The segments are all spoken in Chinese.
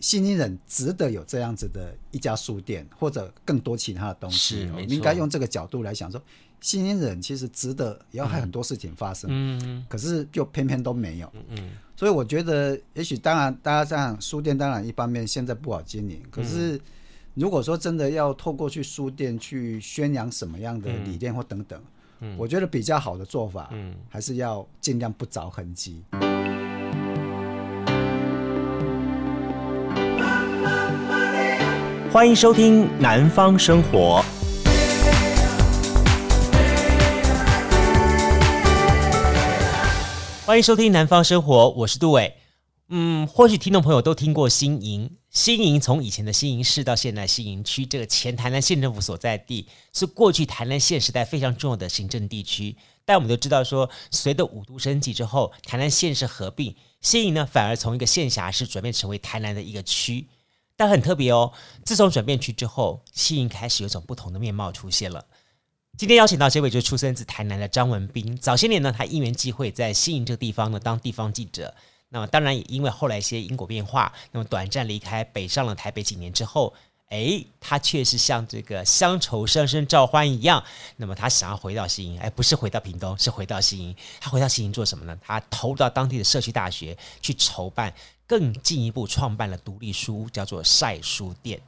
新营人值得有这样子的一家书店，或者更多其他的东西。是，应该用这个角度来想说，新营人其实值得，也要还很多事情发生。嗯，可是就偏偏都没有。嗯，所以我觉得，也许当然，大家这样书店当然一方面现在不好经营，可是如果说真的要透过去书店去宣扬什么样的理念或等等，嗯，我觉得比较好的做法，嗯，还是要尽量不着痕迹。欢迎收听《南方生活》。欢迎收听《南方生活》，我是杜伟。嗯，或许听众朋友都听过新营，新营从以前的新营市到现在新营区，这个前台南县政府所在地，是过去台南县时代非常重要的行政地区。但我们都知道说，随着五都升级之后，台南县市合并，新营呢反而从一个县辖市转变成为台南的一个区。但很特别哦，自从转变区之后，新营开始有种不同的面貌出现了。今天邀请到这位就是出生自台南的张文斌。早些年呢，他因缘际会在新营这个地方呢当地方记者。那么当然也因为后来一些因果变化，那么短暂离开北上了台北几年之后，哎，他却是像这个乡愁声声召唤一样，那么他想要回到新营，哎，不是回到屏东，是回到新营。他回到新营做什么呢？他投入到当地的社区大学去筹办。更进一步创办了独立书屋，叫做晒书店。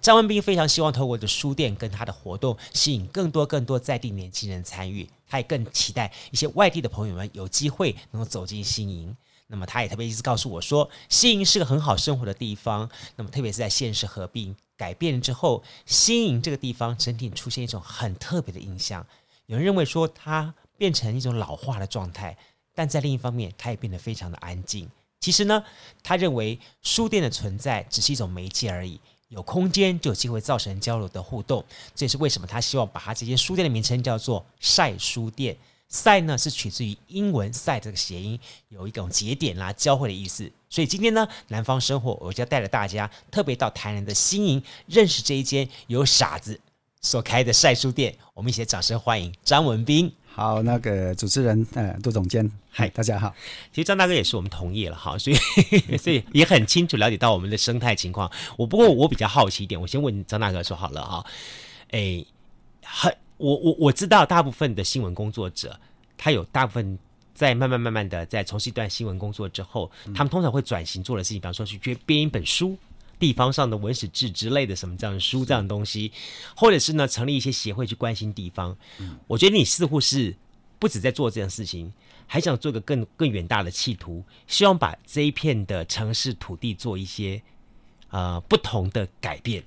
张文斌非常希望透过这书店跟他的活动，吸引更多更多在地年轻人参与。他也更期待一些外地的朋友们有机会能够走进新营。那么他也特别一直告诉我说，新营是个很好生活的地方。那么特别是在县市合并改变之后，新营这个地方整体出现一种很特别的印象。有人认为说它变成一种老化的状态，但在另一方面，它也变得非常的安静。其实呢，他认为书店的存在只是一种媒介而已，有空间就有机会造成交流的互动。这也是为什么他希望把他这间书店的名称叫做“晒书店”。晒呢是取自于英文“晒”这个谐音，有一种节点啦、交汇的意思。所以今天呢，南方生活我就要带着大家特别到台南的新营，认识这一间由傻子所开的晒书店。我们一起掌声欢迎张文斌。好，那个主持人，呃，杜总监，嗨，大家好。其实张大哥也是我们同业了哈，所以 所以也很清楚了解到我们的生态情况。我不过我比较好奇一点，我先问张大哥说好了哈，哎，很我我我知道大部分的新闻工作者，他有大部分在慢慢慢慢的在从事一段新闻工作之后，他们通常会转型做的事情，比方说去编编一本书。地方上的文史志之类的什么这样的书这样的东西，或者是呢成立一些协会去关心地方。嗯，我觉得你似乎是不止在做这件事情，还想做个更更远大的企图，希望把这一片的城市土地做一些呃不同的改变。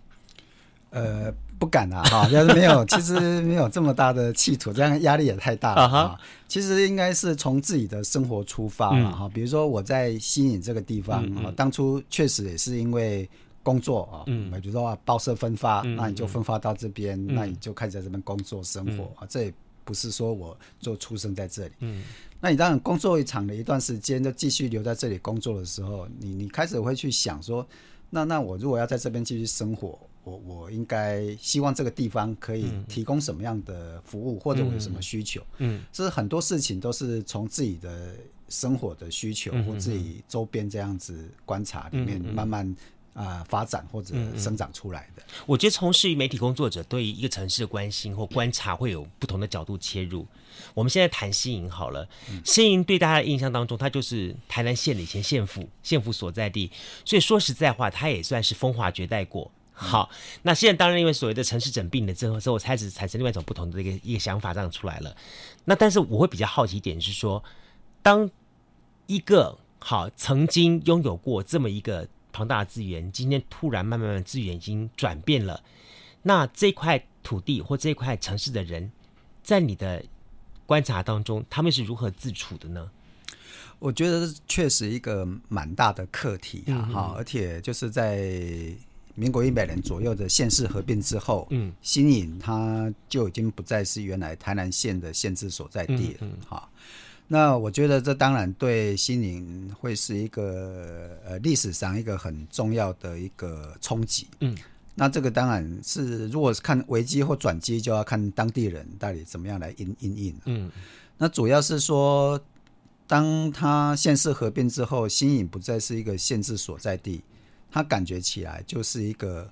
呃，不敢啊，哈，要是没有，其实没有这么大的企图，这样压力也太大了哈。其实应该是从自己的生活出发嘛，哈，比如说我在新营这个地方啊，当初确实也是因为。工作啊，嗯，比如说啊，报社分发，嗯，那你就分发到这边，嗯，那你就开始在这边工作生活啊，嗯。这也不是说我就出生在这里，嗯，那你当然工作一长的一段时间，就继续留在这里工作的时候，你你开始会去想说，那那我如果要在这边继续生活，我我应该希望这个地方可以提供什么样的服务，或者我有什么需求？嗯，这是很多事情都是从自己的生活的需求或自己周边这样子观察里面慢慢。啊、呃，发展或者生长出来的。我觉得从事于媒体工作者对于一个城市的关心或观察，会有不同的角度切入。我们现在谈新营好了，新营对大家的印象当中，它就是台南县的以前县府，县府所在地。所以说实在话，它也算是风华绝代过。好，那现在当然因为所谓的城市整并了之后，之后开始产生另外一种不同的一个一个想法，这样出来了。那但是我会比较好奇一点是说，当一个好曾经拥有过这么一个。庞大的资源，今天突然慢慢慢资源已经转变了，那这块土地或这块城市的人，在你的观察当中，他们是如何自处的呢？我觉得确实一个蛮大的课题啊，哈、嗯，而且就是在民国一百年左右的县市合并之后，嗯，新营它就已经不再是原来台南县的县治所在地了，嗯，哈。那我觉得这当然对新营会是一个呃历史上一个很重要的一个冲击。嗯，那这个当然是如果是看危机或转机，就要看当地人到底怎么样来因因应。嗯，那主要是说，当它县市合并之后，新营不再是一个县治所在地，它感觉起来就是一个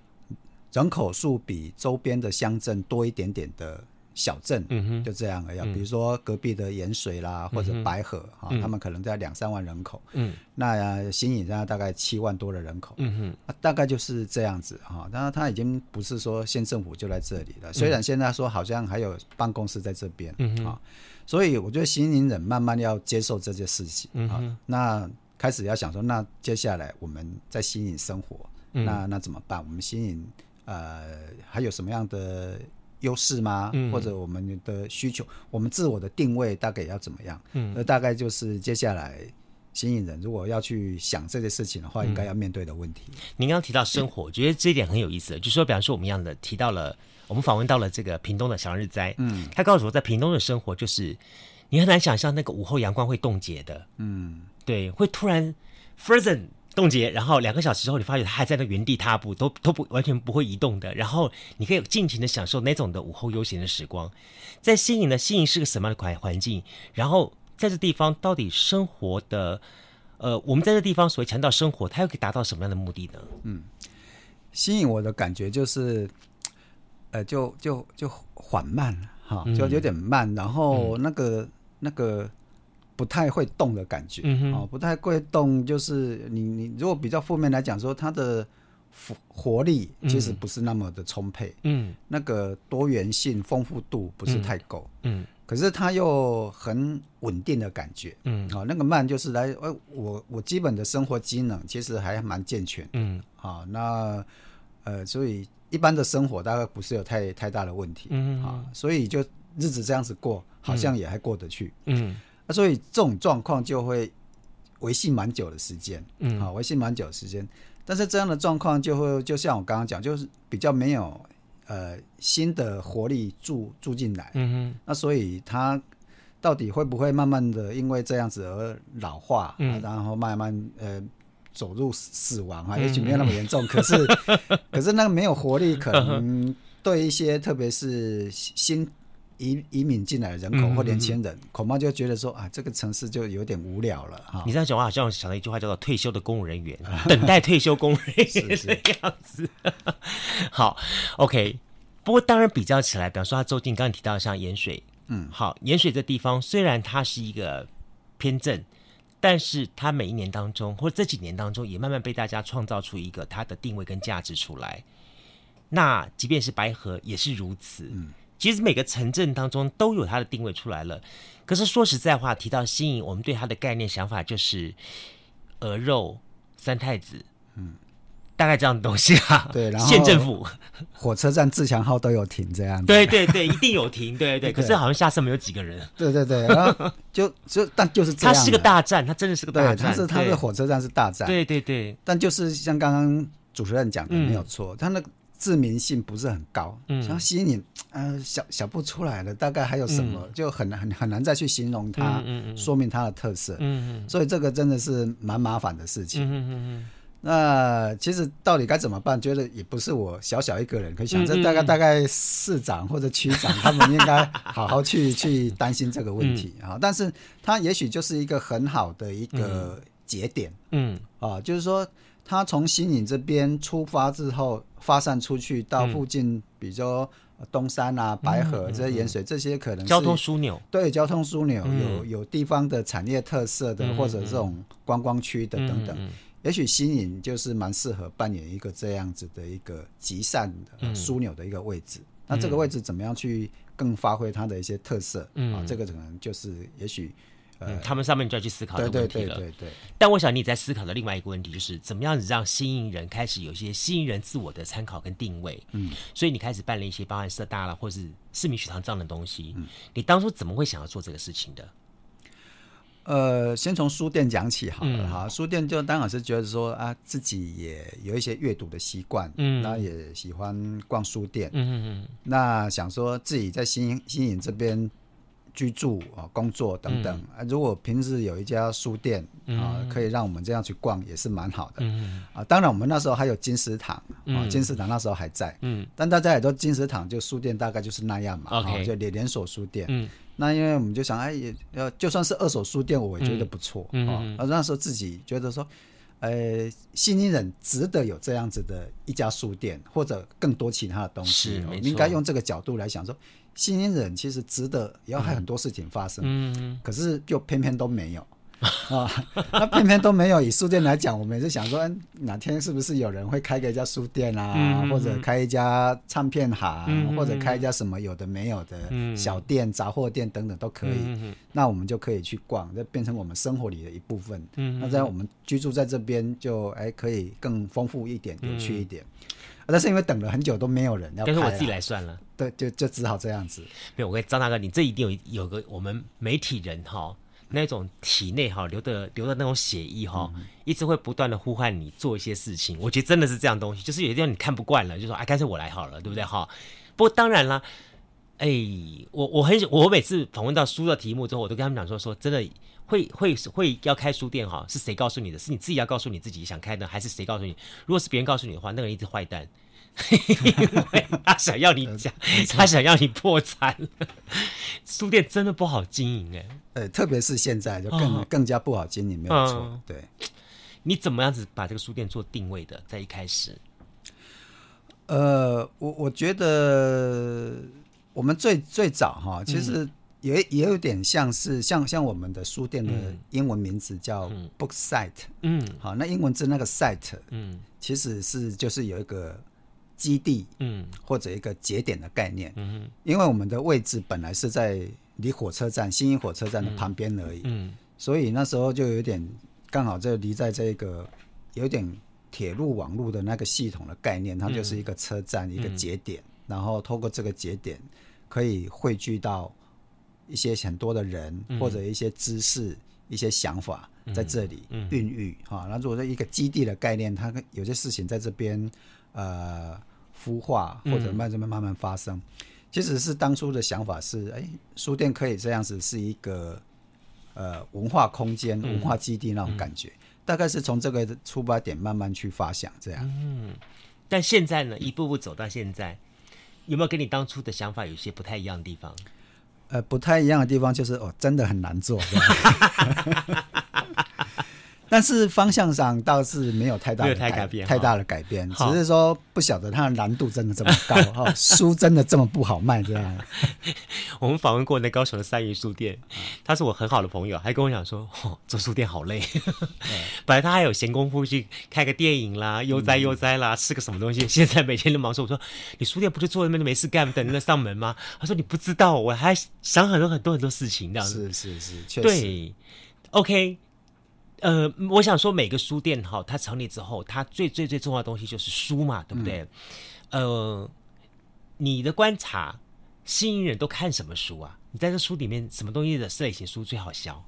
人口数比周边的乡镇多一点点的。小镇，就这样而已。比如说隔壁的盐水啦，或者白河啊，他们可能在两三万人口，嗯，那新营现在大概七万多的人口，嗯哼，大概就是这样子哈。当然，他已经不是说县政府就在这里了，虽然现在说好像还有办公室在这边，嗯啊，所以我觉得新营人慢慢要接受这件事情，嗯，那开始要想说，那接下来我们在新营生活，那那怎么办？我们新营呃还有什么样的？优势吗？或者我们的需求，嗯、我们自我的定位大概要怎么样？嗯，那大概就是接下来吸引人如果要去想这些事情的话，应该要面对的问题。嗯、您刚刚提到生活，我觉得这一点很有意思。就是说，比方说我们一样的提到了，我们访问到了这个屏东的小日灾，嗯，他告诉我，在屏东的生活就是你很难想象那个午后阳光会冻结的，嗯，对，会突然 frozen。冻结，然后两个小时之后，你发觉它还在那原地踏步，都都不完全不会移动的。然后你可以尽情的享受那种的午后悠闲的时光。在新营的新营是个什么样的环环境？然后在这地方到底生活的，呃，我们在这地方所谓强调生活，它又可以达到什么样的目的呢？嗯，吸引我的感觉就是，呃，就就就缓慢哈，就有点慢，然后那个、嗯、那个。不太会动的感觉，嗯，哦，不太会动，就是你你如果比较负面来讲说，它的活活力其实不是那么的充沛，嗯，那个多元性、丰富度不是太够，嗯，可是它又很稳定的感觉，嗯，哦，那个慢就是来，呃，我我基本的生活机能其实还蛮健全，嗯，好，那呃，所以一般的生活大概不是有太太大的问题，嗯，啊，所以就日子这样子过，好像也还过得去，嗯。所以这种状况就会维系蛮久的时间，嗯，好，维系蛮久的时间。但是这样的状况就会，就像我刚刚讲，就是比较没有呃新的活力注注进来，嗯哼。那所以它到底会不会慢慢的因为这样子而老化，嗯，然后慢慢呃走入死亡啊？也许没有那么严重，可是可是那个没有活力，可能 对一些特别是新。移移民进来的人口或年轻人，恐怕就觉得说啊，这个城市就有点无聊了哈。你这样讲话，好像我想到一句话，叫做“退休的公务人员”，等待退休公务人员这 样子。好，OK。不过当然比较起来，比方说他周静刚刚提到像盐水，嗯，好，盐水这地方虽然它是一个偏镇，但是它每一年当中或者这几年当中，也慢慢被大家创造出一个它的定位跟价值出来。那即便是白河也是如此，嗯。其实每个城镇当中都有它的定位出来了，可是说实在话，提到新营，我们对它的概念想法就是鹅肉三太子，嗯，大概这样的东西啊。对，然后县政府火车站自强号都有停这样子。对对对，一定有停。对对对，可是好像下车没有几个人。对对对，然后就就但就是这样。它是个大站，它真的是个大站。它是它的火车站是大站。对对对，但就是像刚刚主持人讲的没有错，它那个。知名性不是很高，嗯，想吸引你，呃，想想不出来了，大概还有什么，嗯、就很难很很难再去形容它，嗯嗯嗯、说明它的特色，嗯嗯，所以这个真的是蛮麻烦的事情，嗯嗯嗯。那其实到底该怎么办？觉得也不是我小小一个人可以想，这大概 大概市长或者区长他们应该好好去去担心这个问题啊。但是它也许就是一个很好的一个节点，嗯啊，就是说。他从新营这边出发之后，发散出去到附近，比如说东山啊、白河这些盐水，这些可能是交通枢纽。对，交通枢纽有有地方的产业特色的，或者这种观光区的等等。也许新营就是蛮适合扮演一个这样子的一个集散的枢纽的一个位置。那这个位置怎么样去更发挥它的一些特色啊？这个可能就是也许。嗯，他们上面就要去思考这个问题了。对对对。但我想你在思考的另外一个问题就是，怎么样子让新营人开始有一些新营人自我的参考跟定位？嗯，所以你开始办了一些包含社大了，或是市民学堂这样的东西。嗯，你当初怎么会想要做这个事情的？呃，先从书店讲起好了哈。书店就当然是觉得说啊，自己也有一些阅读的习惯，嗯，那也喜欢逛书店，嗯嗯嗯。那想说自己在新新营这边。居住啊，工作等等啊，如果平时有一家书店啊，可以让我们这样去逛，也是蛮好的。啊，当然我们那时候还有金石堂啊，金石堂那时候还在。嗯，但大家也都金石堂就书店大概就是那样嘛，啊，就连连锁书店。嗯，那因为我们就想，哎，也要就算是二手书店，我也觉得不错啊。那时候自己觉得说，呃，新营人值得有这样子的一家书店，或者更多其他的东西。我们应该用这个角度来想说，新营人其实值得，也要还很多事情发生。嗯，可是就偏偏都没有。啊，那偏偏都没有。以书店来讲，我们也是想说，哪天是不是有人会开个一家书店啊，嗯、或者开一家唱片行，嗯、或者开一家什么有的没有的小店、杂货店等等都可以。嗯、那我们就可以去逛，就变成我们生活里的一部分。嗯、那在我们居住在这边，就哎可以更丰富一点、有趣一点。嗯、但是因为等了很久都没有人要开，但是我自己来算了。对，就就只好这样子。没有，我跟张大哥，你这一定有有个我们媒体人哈。那种体内哈流的流的那种血液哈，嗯、一直会不断的呼唤你做一些事情。我觉得真的是这样东西，就是有些地方你看不惯了，就说哎，干脆我来好了，对不对哈？不过当然啦，哎，我我很我每次访问到书的题目之后，我都跟他们讲说说真的会会会要开书店哈，是谁告诉你的？是你自己要告诉你自己想开的，还是谁告诉你？如果是别人告诉你的话，那个人一直坏蛋。因为他想要你讲，他想要你破产。书店真的不好经营哎，呃，特别是现在就更、哦、更加不好经营，没有错。嗯、对，你怎么样子把这个书店做定位的？在一开始，呃，我我觉得我们最最早哈，其实也也有点像是像像我们的书店的英文名字叫 Book Site，嗯，好，那英文字那个 Site，嗯，其实是就是有一个。基地，嗯，或者一个节点的概念，嗯，因为我们的位置本来是在离火车站新营火车站的旁边而已，嗯，所以那时候就有点刚好就离在这个有点铁路网络的那个系统的概念，它就是一个车站一个节点，然后透过这个节点可以汇聚到一些很多的人或者一些知识、一些想法在这里孕育哈。那如果说一个基地的概念，它有些事情在这边呃。孵化或者慢慢慢慢发生，嗯、其实是当初的想法是，哎，书店可以这样子，是一个呃文化空间、文化基地那种感觉，嗯、大概是从这个出发点慢慢去发想这样。嗯，但现在呢，一步步走到现在，有没有跟你当初的想法有些不太一样的地方？呃，不太一样的地方就是哦，真的很难做。但是方向上倒是没有太大的改，改变，太大的改变，只是说不晓得它的难度真的这么高哈，书真的这么不好卖这样。我们访问过那高雄的三余书店，他是我很好的朋友，还跟我讲说，哦，做书店好累。本来他还有闲工夫去开个电影啦，悠哉悠哉啦，吃个什么东西。现在每天都忙说，我说你书店不是坐在那边没事干，等着上门吗？他说你不知道，我还想很多很多很多事情这样子。是是是，确实。对，OK。呃，我想说，每个书店哈，它成立之后，它最最最重要的东西就是书嘛，对不对？嗯、呃，你的观察，新营人都看什么书啊？你在这书里面，什么东西的类型书最好销？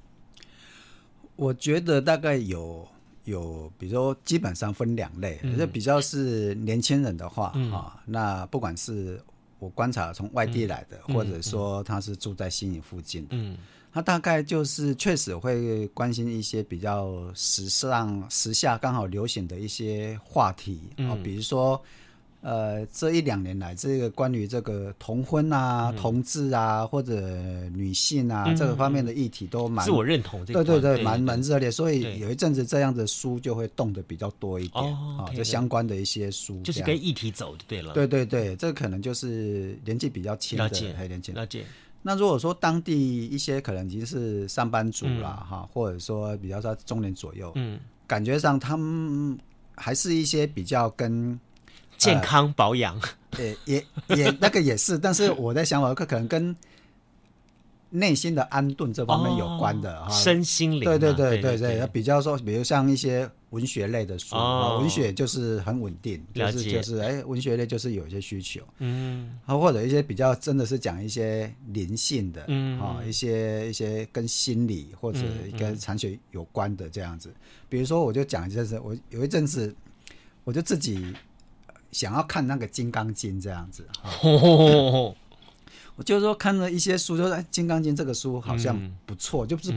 我觉得大概有有，比如说基本上分两类，就、嗯、比较是年轻人的话，哈、嗯哦，那不管是我观察从外地来的，嗯、或者说他是住在新营附近的，嗯。他大概就是确实会关心一些比较时尚、时下刚好流行的一些话题啊，嗯、比如说，呃，这一两年来这个关于这个同婚啊、嗯、同志啊或者女性啊、嗯、这个方面的议题都蛮自我认同，对对对，蛮蛮热烈，所以有一阵子这样的书就会动的比较多一点啊，这相关的一些书就是跟议题走就对了，对对对，这可能就是年纪比较轻的，还年轻，了解。那如果说当地一些可能已经是上班族啦，哈、嗯，或者说比较在中年左右，嗯，感觉上他们还是一些比较跟健康保养，呃，也也也那个也是，但是我在想我可可能跟。内心的安顿这方面有关的哈，身心灵，对对对对对，比较说，比如像一些文学类的书，文学就是很稳定，就是就是哎，文学类就是有一些需求，嗯，或者一些比较真的是讲一些灵性的，嗯，啊，一些一些跟心理或者跟禅学有关的这样子，比如说我就讲一阵子，我有一阵子我就自己想要看那个《金刚经》这样子。我就是说看了一些书，就金刚经》这个书好像不错，嗯、就是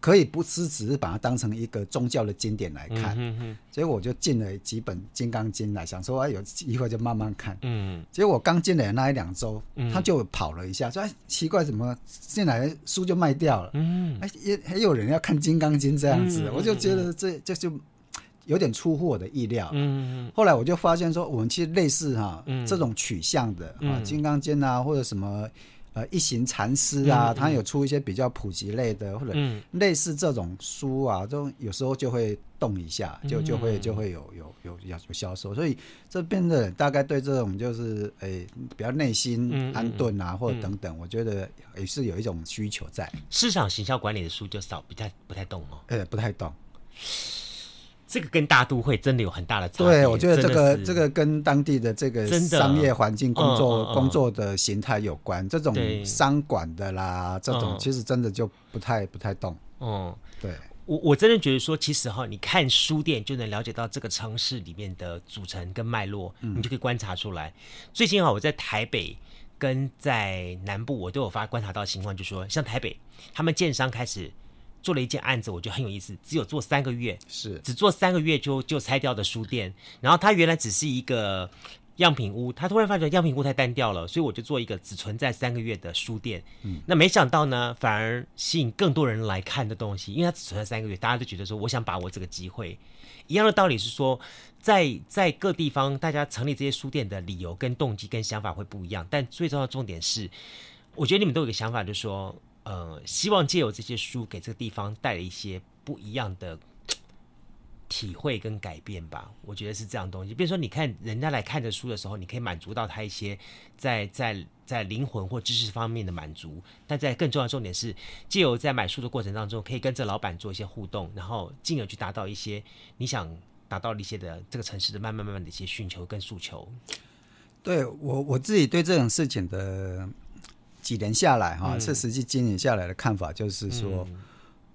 可以不是只是把它当成一个宗教的经典来看。嗯、哼哼所以我就进了几本《金刚经》来，想说哎，有机会就慢慢看。嗯，结果我刚进来的那一两周，嗯、他就跑了一下，说哎，奇怪，怎么进来书就卖掉了？嗯，哎，也还有人要看《金刚经》这样子，嗯、我就觉得这这就。有点出乎我的意料。嗯，后来我就发现说，我们其实类似哈、啊、这种取向的啊，《金刚经》啊，或者什么。呃，一行禅师啊，他、嗯、有出一些比较普及类的，嗯、或者类似这种书啊，都有时候就会动一下，就就会就会有有有有有销售。所以这边的大概对这种就是诶、欸、比较内心安顿啊，或者等等，我觉得也是有一种需求在。市场行销管理的书就少，不太不太动哦。哎、欸，不太动。这个跟大都会真的有很大的差别。对，我觉得这个这个跟当地的这个商业环境、工作、嗯嗯、工作的形态有关。这种商管的啦，这种其实真的就不太不太动。嗯，对。我我真的觉得说，其实哈，你看书店就能了解到这个城市里面的组成跟脉络，嗯、你就可以观察出来。最近啊，我在台北跟在南部，我都有发观察到情况，就是说像台北，他们建商开始。做了一件案子，我觉得很有意思。只有做三个月，是只做三个月就就拆掉的书店。然后他原来只是一个样品屋，他突然发觉样品屋太单调了，所以我就做一个只存在三个月的书店。嗯，那没想到呢，反而吸引更多人来看的东西，因为它只存在三个月，大家都觉得说，我想把握这个机会。一样的道理是说，在在各地方，大家成立这些书店的理由跟动机跟想法会不一样，但最重要的重点是，我觉得你们都有个想法，就是说。呃，希望借由这些书给这个地方带来一些不一样的体会跟改变吧。我觉得是这样东西。比如说，你看人家来看这书的时候，你可以满足到他一些在在在灵魂或知识方面的满足。但在更重要的重点是，借由在买书的过程当中，可以跟这老板做一些互动，然后进而去达到一些你想达到一些的这个城市的慢慢慢慢的一些需求跟诉求。对我我自己对这种事情的。几年下来哈，是实际经营下来的看法，就是说，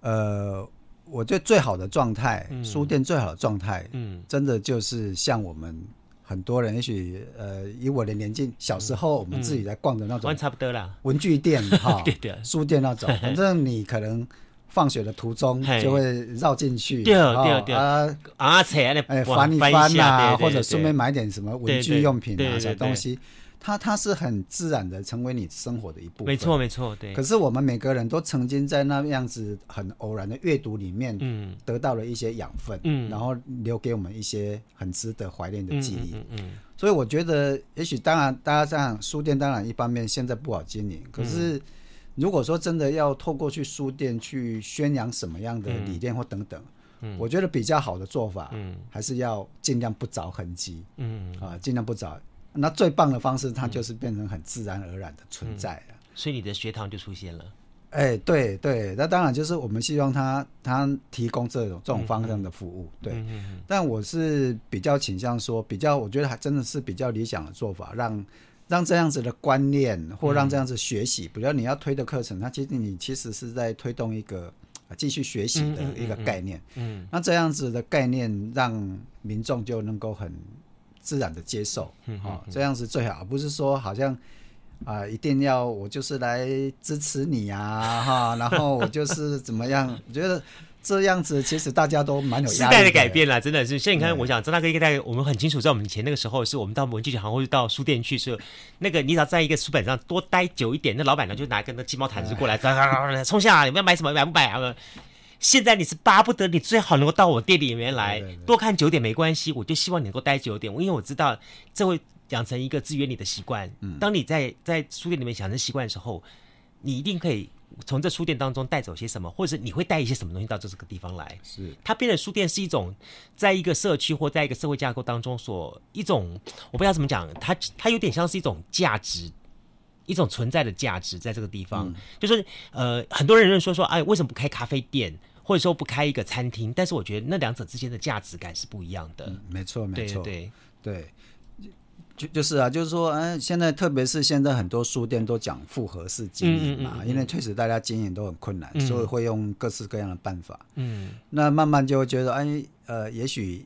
嗯、呃，我觉得最好的状态，嗯、书店最好的状态，嗯，真的就是像我们很多人，也许呃，以我的年纪，小时候我们自己在逛的那种，差不多啦，文具店哈，书店那种，反正你可能放学的途中就会绕进去，对对对。啊啊，哎翻一翻呐，或者顺便买点什么文具用品啊，小东西。它它是很自然的成为你生活的一部分，没错没错，对。可是我们每个人都曾经在那样子很偶然的阅读里面，嗯，得到了一些养分，嗯，然后留给我们一些很值得怀念的记忆，嗯嗯，嗯。所以我觉得，也许当然，大家这样书店当然一方面现在不好经营，可是如果说真的要透过去书店去宣扬什么样的理念或等等，嗯，我觉得比较好的做法，嗯，还是要尽量不着痕迹，嗯。啊，尽量不着。那最棒的方式，它就是变成很自然而然的存在了。所以你的学堂就出现了。哎、欸，对对，那当然就是我们希望他他提供这种这种方向的服务。嗯、对、嗯，但我是比较倾向说，比较我觉得还真的是比较理想的做法，让让这样子的观念或让这样子学习，比如你要推的课程，它其实你其实是在推动一个继续学习的一个概念。嗯，那这样子的概念让民众就能够很。自然的接受，哦，这样是最好，不是说好像啊、呃，一定要我就是来支持你啊，哈，然后我就是怎么样？我觉得这样子其实大家都蛮有。时代的改变了，真的是。像你看，我想张大哥一个代，我们很清楚，在我们以前那个时候，是我们到文具行或者到书店去，是那个你只要在一个书本上多待久一点，那老板呢就拿一个那鸡毛毯子过来，冲下，你们要买什么买不买啊？现在你是巴不得你最好能够到我店里面来，对对对，多看久点没关系，我就希望你能够待久点，因为我知道这会养成一个制约你的习惯。嗯，当你在在书店里面养成习惯的时候，你一定可以从这书店当中带走些什么，或者是你会带一些什么东西到这这个地方来。是，它变得书店是一种在一个社区或在一个社会架构当中所一种，我不知道怎么讲，它它有点像是一种价值，一种存在的价值在这个地方。嗯、就是呃，很多人认为说说，哎，为什么不开咖啡店？或者说不开一个餐厅，但是我觉得那两者之间的价值感是不一样的。嗯、没错，没错，对对，就就是啊，就是说，嗯，现在特别是现在很多书店都讲复合式经营嘛，因为确实大家经营都很困难，嗯，所以会用各式各样的办法。嗯，那慢慢就会觉得，哎，呃，也许。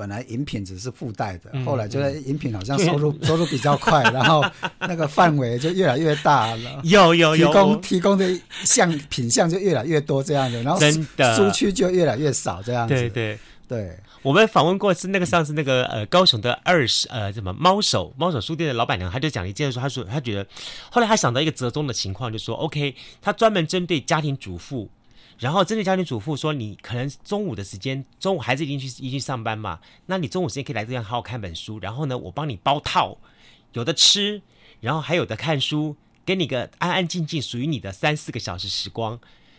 本来饮品只是附带的，后来觉得饮品好像收入、嗯、收入比较快，然后那个范围就越来越大了。有有有，提供提供的项品项就越来越多这样的，然后真的书区就越来越少这样子。对对对，我们访问过是那个上次那个呃高雄的二十呃什么猫手猫手书店的老板娘，她就讲了一件事，她说她觉得后来她想到一个折中的情况，就说 OK，她专门针对家庭主妇。然后针对家庭主妇说，你可能中午的时间，中午孩子已经去已经去上班嘛，那你中午时间可以来这边好好看本书，然后呢，我帮你包套，有的吃，然后还有的看书，给你个安安静静属于你的三四个小时时光，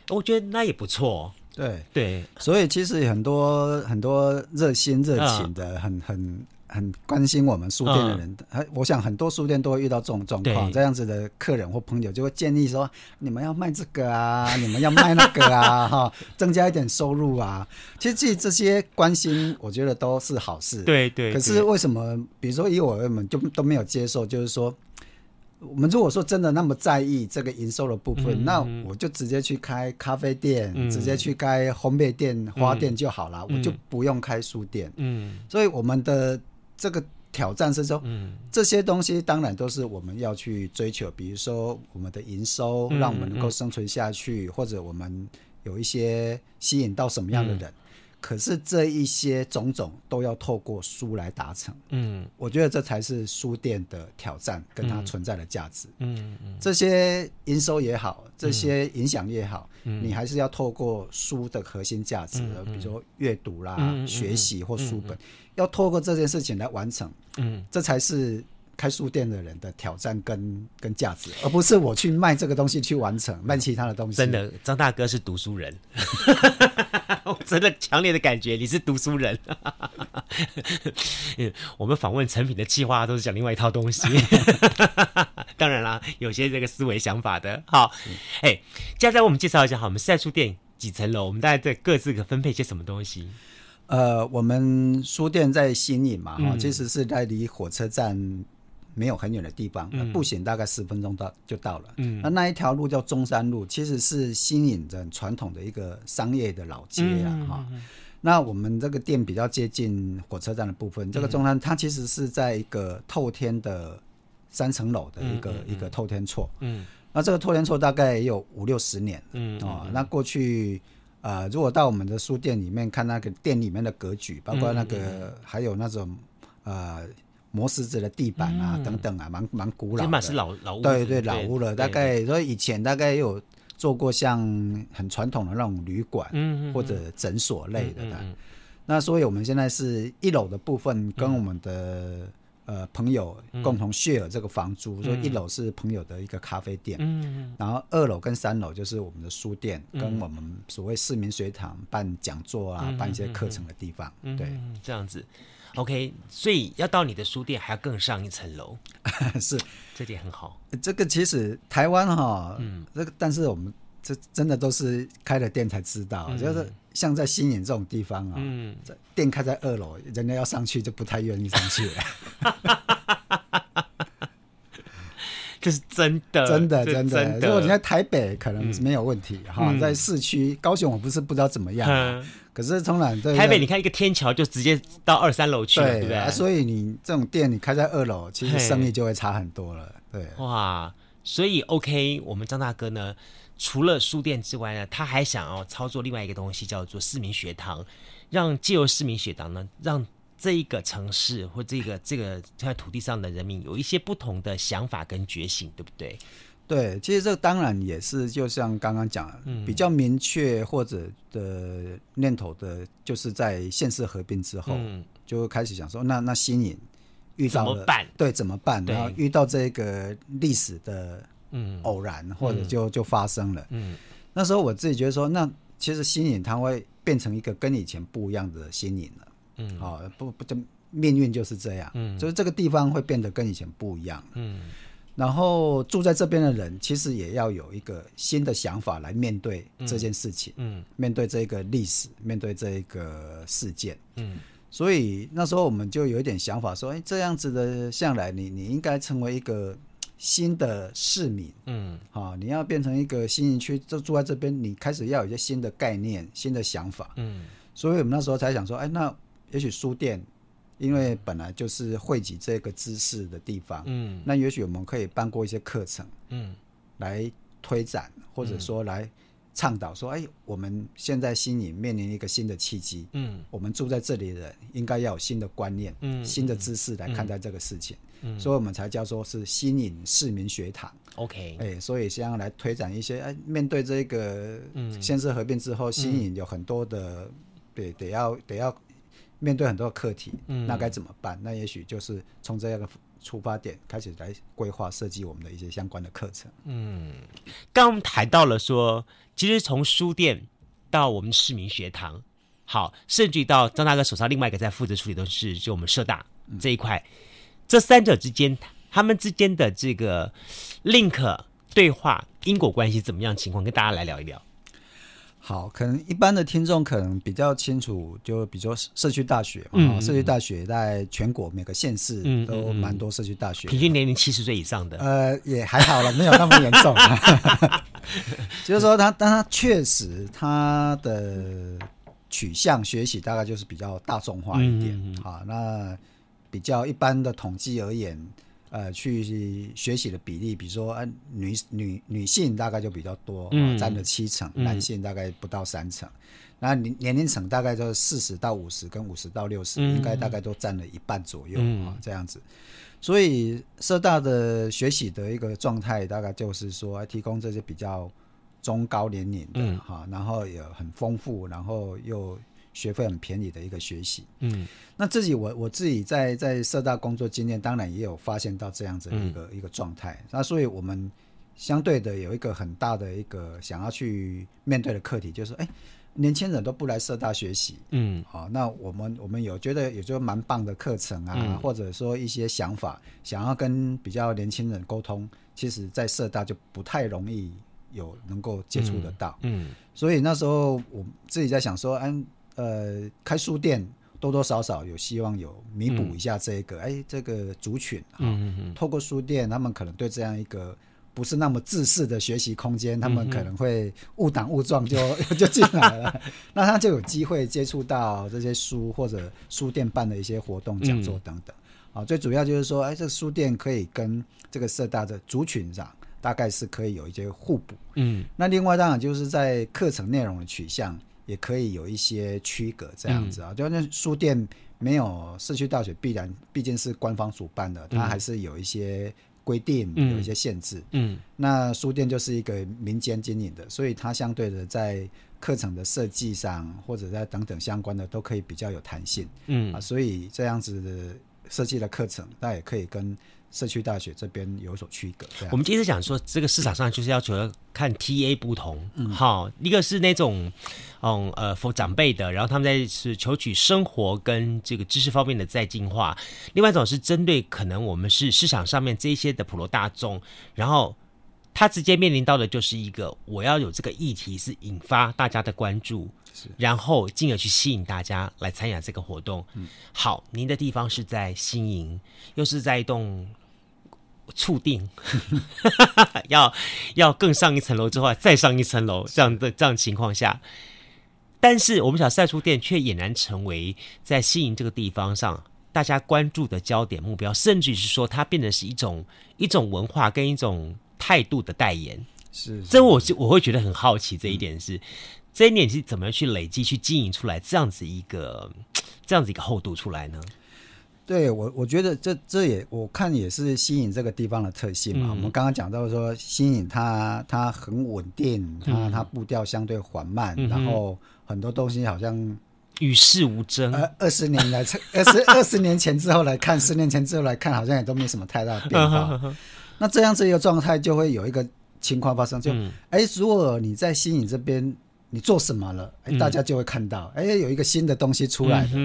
我觉得那也不错。对对，所以其实很多很多热心热情的，嗯、很很。很关心我们书店的人，嗯、我想很多书店都会遇到这种状况，这样子的客人或朋友就会建议说：你们要卖这个啊，你们要卖那个啊，哈，增加一点收入啊。其实，这些关心，我觉得都是好事。对对。可是为什么，比如说以我们就都没有接受，就是说。我们如果说真的那么在意这个营收的部分，嗯、那我就直接去开咖啡店，嗯、直接去开烘焙店、花店就好了，嗯、我就不用开书店。嗯，所以我们的这个挑战是说，嗯、这些东西当然都是我们要去追求，比如说我们的营收，让我们能够生存下去，嗯、或者我们有一些吸引到什么样的人。嗯可是这一些种种都要透过书来达成，嗯，我觉得这才是书店的挑战跟它存在的价值，嗯嗯，嗯。这些营收也好，这些影响也好，嗯、你还是要透过书的核心价值，嗯、比如说阅读啦、嗯、学习或书本，嗯、要透过这件事情来完成，嗯，这才是。开书店的人的挑战跟跟价值，而不是我去卖这个东西去完成卖其他的东西。真的，张大哥是读书人，我真的强烈的感觉你是读书人。我们访问成品的计划都是讲另外一套东西，当然啦，有些这个思维想法的。好，哎、嗯，接下来我们介绍一下，好，我们时代书店几层楼？我们大概在各自可分配些什么东西？呃，我们书店在新营嘛，哈、嗯，其实是在离火车站。没有很远的地方，步行大概十分钟到就到了。嗯，那那一条路叫中山路，其实是新营的传统的一个商业的老街啊。哈、嗯，那我们这个店比较接近火车站的部分。嗯、这个中山它其实是在一个透天的三层楼的一个、嗯、一个透天厝。嗯，那这个透天厝大概也有五六十年。嗯啊，那过去呃，如果到我们的书店里面看那个店里面的格局，包括那个、嗯、还有那种呃。磨石子的地板啊，嗯、等等啊，蛮蛮古老的。起码是老老屋。对对，老屋了。大概所以以前大概有做过像很传统的那种旅馆，嗯或者诊所类的。那所以我们现在是一楼的部分跟我们的呃朋友共同 share 这个房租，所以一楼是朋友的一个咖啡店，嗯然后二楼跟三楼就是我们的书店，跟我们所谓市民学堂办讲座啊，办一些课程的地方。对，这样子。OK，所以要到你的书店还要更上一层楼，是。这点很好。这个其实台湾哈，嗯，这个但是我们这真的都是开了店才知道，嗯、就是像在新营这种地方啊，嗯，店开在二楼，人家要上去就不太愿意上去了。这是真的，真的，真的。如果你在台北，可能是没有问题哈。在市区，高雄我不是不知道怎么样，可是从来台北，你看一个天桥就直接到二三楼去了，对不对？所以你这种店你开在二楼，其实生意就会差很多了。对，哇，所以 OK，我们张大哥呢，除了书店之外呢，他还想要操作另外一个东西，叫做市民学堂，让借由市民学堂呢，让。这一个城市或这个这个在土地上的人民有一些不同的想法跟觉醒，对不对？对，其实这当然也是，就像刚刚讲，嗯、比较明确或者的念头的，就是在县市合并之后，嗯、就开始想说，那那新颖遇到了怎么办？对，怎么办？然后遇到这个历史的偶然，嗯、或者就就发生了。嗯，那时候我自己觉得说，那其实新营它会变成一个跟以前不一样的新营了。嗯，哦，不不，这命运就是这样，嗯，就是这个地方会变得跟以前不一样，嗯，然后住在这边的人其实也要有一个新的想法来面对这件事情，嗯，嗯，面对这个历史，面对这一个事件，嗯，所以那时候我们就有一点想法说，哎，这样子的向来你你应该成为一个新的市民，嗯，好，你要变成一个新营区，就住在这边，你开始要有一些新的概念、新的想法，嗯，所以我们那时候才想说，哎，那。也许书店，因为本来就是汇集这个知识的地方，嗯，那也许我们可以办过一些课程，嗯，来推展，或者说来倡导说，哎，我们现在新营面临一个新的契机，嗯，我们住在这里的人应该要有新的观念，嗯，新的知识来看待这个事情，嗯，所以我们才叫做是新颖市民学堂，OK，哎，所以这样来推展一些，哎，面对这个，嗯，县市合并之后，新颖有很多的，对，得要得要面对很多的课题，嗯，那该怎么办？那也许就是从这个。出发点开始来规划设计我们的一些相关的课程。嗯，刚刚我们谈到了说，其实从书店到我们市民学堂，好，甚至到张大哥手上另外一个在负责处理的是就我们社大这一块，嗯、这三者之间，他们之间的这个 link 对话因果关系怎么样情况，跟大家来聊一聊。好，可能一般的听众可能比较清楚，就比如说社区大学嘛，社区大学在全国每个县市都蛮多社区大学，平均年龄七十岁以上的。呃，也还好了，没有那么严重。就是说他，他但他确实他的取向学习大概就是比较大众化一点啊、嗯。那比较一般的统计而言。呃，去学习的比例，比如说，呃，女女女性大概就比较多，嗯，占了七成，男性大概不到三成。嗯、那年年龄层大概就是四十到五十，跟五十到六十，应该大概都占了一半左右啊，这样子。所以社大的学习的一个状态，大概就是说，提供这些比较中高年龄的哈，嗯，然后也很丰富，然后又。学费很便宜的一个学习，嗯，那自己我我自己在在社大工作经验，当然也有发现到这样子的一个、嗯、一个状态。那所以我们相对的有一个很大的一个想要去面对的课题，就是哎，年轻人都不来社大学习，嗯，好、哦，那我们我们有觉得也就蛮棒的课程啊、嗯，或者说一些想法，想要跟比较年轻人沟通，其实在社大就不太容易有能够接触得到，嗯，嗯，所以那时候我自己在想说，嗯。呃，开书店多多少少有希望有弥补一下这个，哎、嗯，这个族群啊、嗯嗯，透过书店，他们可能对这样一个不是那么自私的学习空间、嗯，他们可能会误打误撞就 就进来了，那他就有机会接触到这些书或者书店办的一些活动、讲座等等。啊、嗯，最主要就是说，哎，这个书店可以跟这个社大的族群上大概是可以有一些互补。嗯，那另外当然就是在课程内容的取向。也可以有一些区隔这样子啊，就那书店没有社区大学，必然毕竟是官方主办的，它还是有一些规定，有一些限制。嗯，那书店就是一个民间经营的，所以它相对的在课程的设计上，或者在等等相关的，都可以比较有弹性。嗯啊，所以这样子的设计的课程，那也可以跟。社区大学这边有所区隔。我们接着讲说，这个市场上就是要求要看 TA 不同，好、嗯，一个是那种，嗯呃，佛长辈的，然后他们在是求取生活跟这个知识方面的再进化；另外一种是针对可能我们是市场上面这些的普罗大众，然后他直接面临到的就是一个，我要有这个议题是引发大家的关注，然后进而去吸引大家来参加这个活动。嗯、好，您的地方是在新营，又是在一栋。促定 要要更上一层楼之后再上一层楼这样的这样的情况下，但是我们想社大书店却俨然成为在新营这个地方上大家关注的焦点目标，甚至是说它变得是一种一种文化跟一种态度的代言。是，这我是我会觉得很好奇这一点是，这一点是怎么样去累积去经营出来这样子一个这样子一个厚度出来呢？对我，我觉得这这也我看也是新营这个地方的特性嘛。嗯、我们刚刚讲到说，新营它它很稳定，它它步调相对缓慢、嗯，然后很多东西好像与世无争。呃，二十年来，二十二十年前之后来看，十年前之后来看，好像也都没什么太大的变化。那这样子一个状态，就会有一个情况发生，就哎、嗯，如果你在新营这边。你做什么了？哎，大家就会看到，哎、嗯，有一个新的东西出来的，